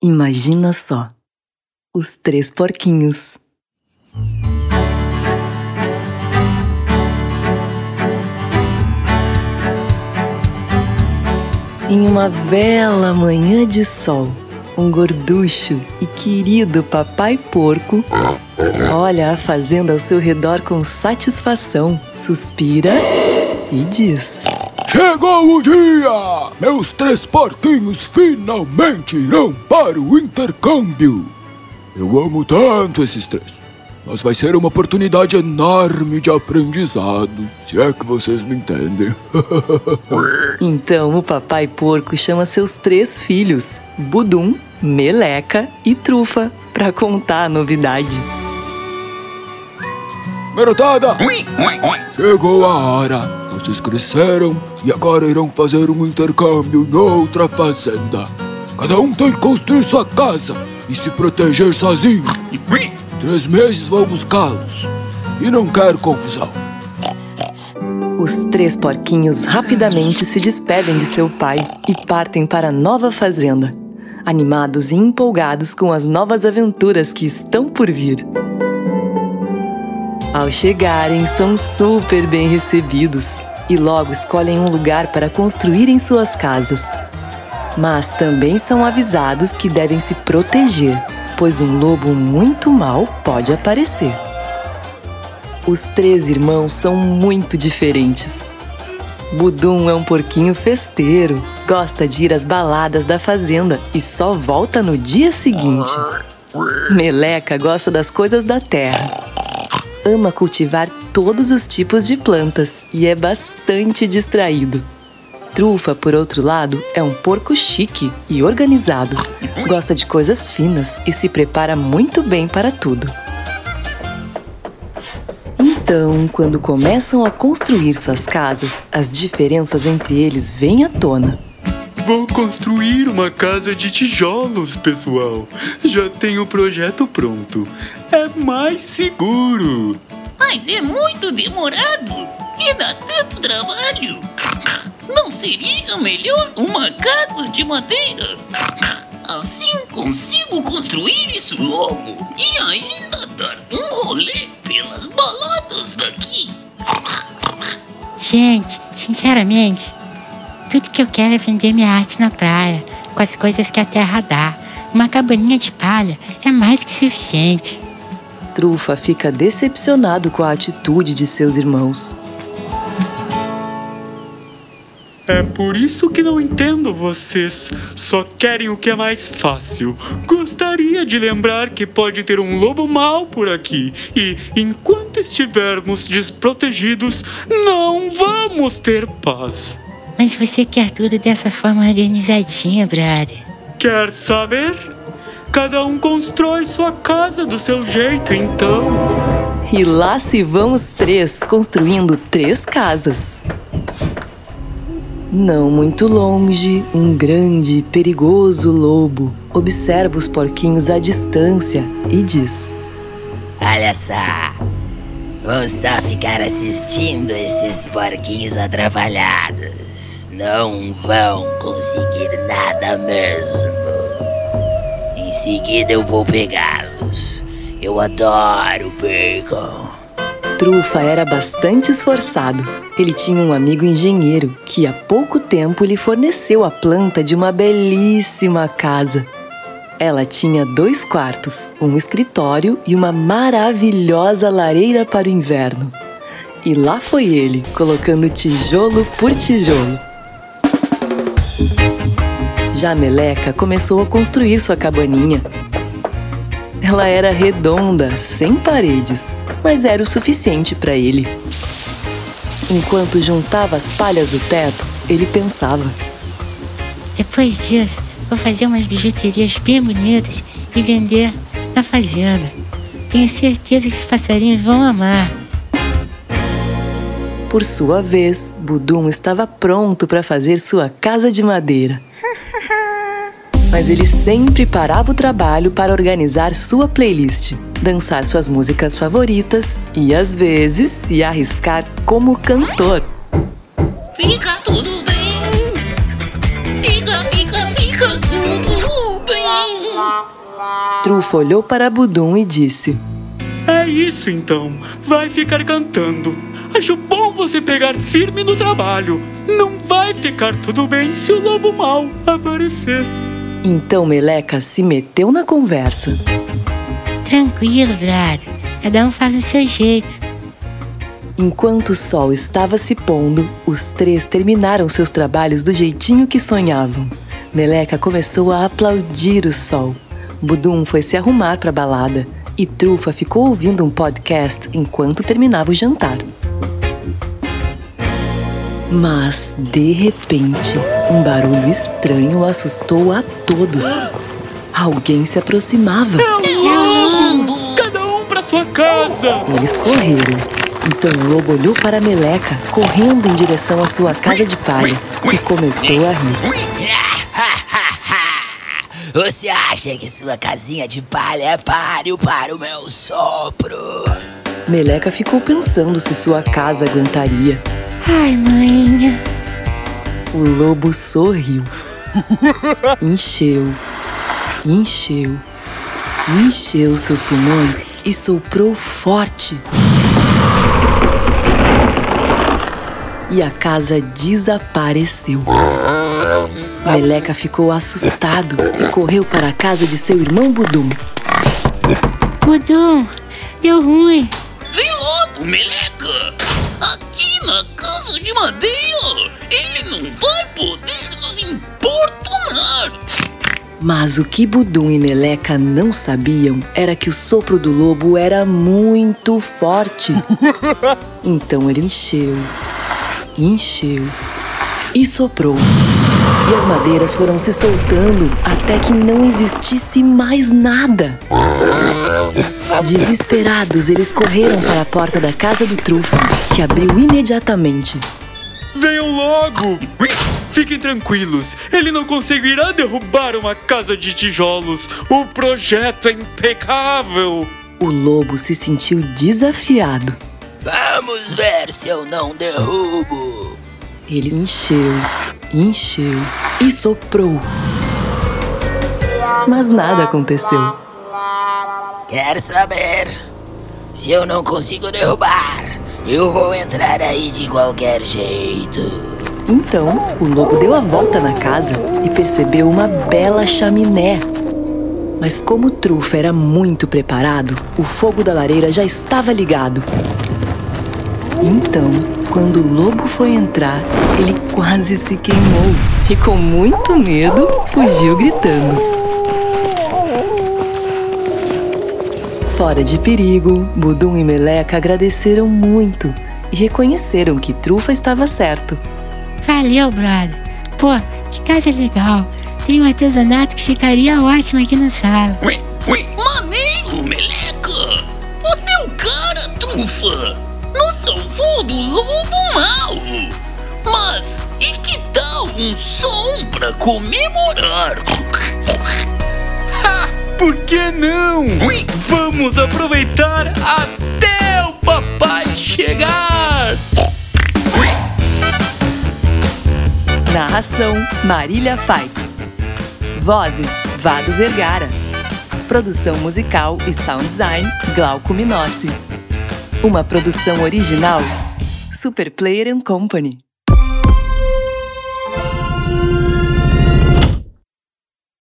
Imagina só. Os três porquinhos. Em uma bela manhã de sol, um gorducho e querido papai porco olha a fazenda ao seu redor com satisfação, suspira e diz: Chegou o dia! Meus três porquinhos finalmente irão para o intercâmbio! Eu amo tanto esses três, mas vai ser uma oportunidade enorme de aprendizado, se é que vocês me entendem. Então o papai porco chama seus três filhos, Budum, Meleca e Trufa, para contar a novidade. Garotada! Chegou a hora! Vocês cresceram e agora irão fazer um intercâmbio em outra fazenda. Cada um tem que construir sua casa e se proteger sozinho. Três meses vou buscá-los e não quero confusão. Os três porquinhos rapidamente se despedem de seu pai e partem para a nova fazenda, animados e empolgados com as novas aventuras que estão por vir. Ao chegarem, são super bem recebidos e logo escolhem um lugar para construírem suas casas. Mas também são avisados que devem se proteger, pois um lobo muito mau pode aparecer. Os três irmãos são muito diferentes. Budum é um porquinho festeiro, gosta de ir às baladas da fazenda e só volta no dia seguinte. Meleca gosta das coisas da terra. Ama cultivar todos os tipos de plantas e é bastante distraído. Trufa, por outro lado, é um porco chique e organizado. Gosta de coisas finas e se prepara muito bem para tudo. Então, quando começam a construir suas casas, as diferenças entre eles vêm à tona. Vou construir uma casa de tijolos, pessoal. Já tenho o projeto pronto. É mais seguro. Mas é muito demorado e dá tanto trabalho. Não seria melhor uma casa de madeira? Assim consigo construir isso logo e ainda dar um rolê pelas baladas daqui. Gente, sinceramente, tudo que eu quero é vender minha arte na praia, com as coisas que a terra dá. Uma cabaninha de palha é mais que suficiente. Trufa fica decepcionado com a atitude de seus irmãos. É por isso que não entendo vocês. Só querem o que é mais fácil. Gostaria de lembrar que pode ter um lobo mau por aqui. E enquanto estivermos desprotegidos, não vamos ter paz. Mas você quer tudo dessa forma organizadinha, brother. Quer saber? Cada um constrói sua casa do seu jeito, então. E lá se vão os três construindo três casas. Não muito longe, um grande e perigoso lobo observa os porquinhos à distância e diz: Olha só, vou só ficar assistindo esses porquinhos atrapalhados. Não vão conseguir nada mesmo. Em seguida eu vou pegá-los. Eu adoro bacon. Trufa era bastante esforçado. Ele tinha um amigo engenheiro que há pouco tempo lhe forneceu a planta de uma belíssima casa. Ela tinha dois quartos, um escritório e uma maravilhosa lareira para o inverno. E lá foi ele, colocando tijolo por tijolo. Já Meleca começou a construir sua cabaninha. Ela era redonda, sem paredes, mas era o suficiente para ele. Enquanto juntava as palhas do teto, ele pensava: Depois disso, vou fazer umas bijuterias bem bonitas e vender na fazenda. Tenho certeza que os passarinhos vão amar. Por sua vez, Budum estava pronto para fazer sua casa de madeira. Mas ele sempre parava o trabalho para organizar sua playlist, dançar suas músicas favoritas e, às vezes, se arriscar como cantor. Fica tudo bem. Fica, fica, fica tudo bem. Trufa olhou para Budum e disse: É isso então, vai ficar cantando. Acho bom você pegar firme no trabalho. Não vai ficar tudo bem se o lobo mal aparecer. Então Meleca se meteu na conversa. Tranquilo, brother. Cada um faz o seu jeito. Enquanto o sol estava se pondo, os três terminaram seus trabalhos do jeitinho que sonhavam. Meleca começou a aplaudir o sol. Budum foi se arrumar para a balada e Trufa ficou ouvindo um podcast enquanto terminava o jantar. Mas, de repente, um barulho estranho assustou a todos. Alguém se aproximava. É o lobo! Cada um para sua casa! Eles correram. Então o lobo olhou para a Meleca, correndo em direção à sua casa de palha, e começou a rir. Você acha que sua casinha de palha é páreo para o meu sopro? Meleca ficou pensando se sua casa aguentaria. Ai, mãe. O lobo sorriu. Encheu, encheu, encheu seus pulmões e soprou forte. E a casa desapareceu. Meleca ficou assustado e correu para a casa de seu irmão Budum. Budum, deu ruim. Vem logo, meleca! Aqui na casa de madeira, ele não vai poder nos importunar! Mas o que Budum e Meleca não sabiam era que o sopro do lobo era muito forte. Então ele encheu, encheu e soprou. E as madeiras foram se soltando até que não existisse mais nada. Desesperados, eles correram para a porta da casa do Trufa, que abriu imediatamente. Venham logo! Fiquem tranquilos, ele não conseguirá derrubar uma casa de tijolos. O projeto é impecável. O lobo se sentiu desafiado. Vamos ver se eu não derrubo. Ele encheu, encheu e soprou. Mas nada aconteceu. Quer saber? Se eu não consigo derrubar, eu vou entrar aí de qualquer jeito. Então, o lobo deu a volta na casa e percebeu uma bela chaminé. Mas como o trufa era muito preparado, o fogo da lareira já estava ligado. Então, quando o lobo foi entrar, ele quase se queimou e, com muito medo, fugiu gritando. Fora de perigo, Budum e Meleca agradeceram muito e reconheceram que Trufa estava certo. Valeu, brother. Pô, que casa legal. Tem um artesanato que ficaria ótimo aqui na sala. Ui, ui. Maneiro, meleca! Você é o cara, trufa! Nos salvou do lobo mau! Mas e que tal um som pra comemorar? Por que não? Ui. Vamos aproveitar até o papai chegar! Narração Marília Faix. Vozes Vado Vergara. Produção musical e sound design Glauco Minossi. Uma produção original Super Player and Company.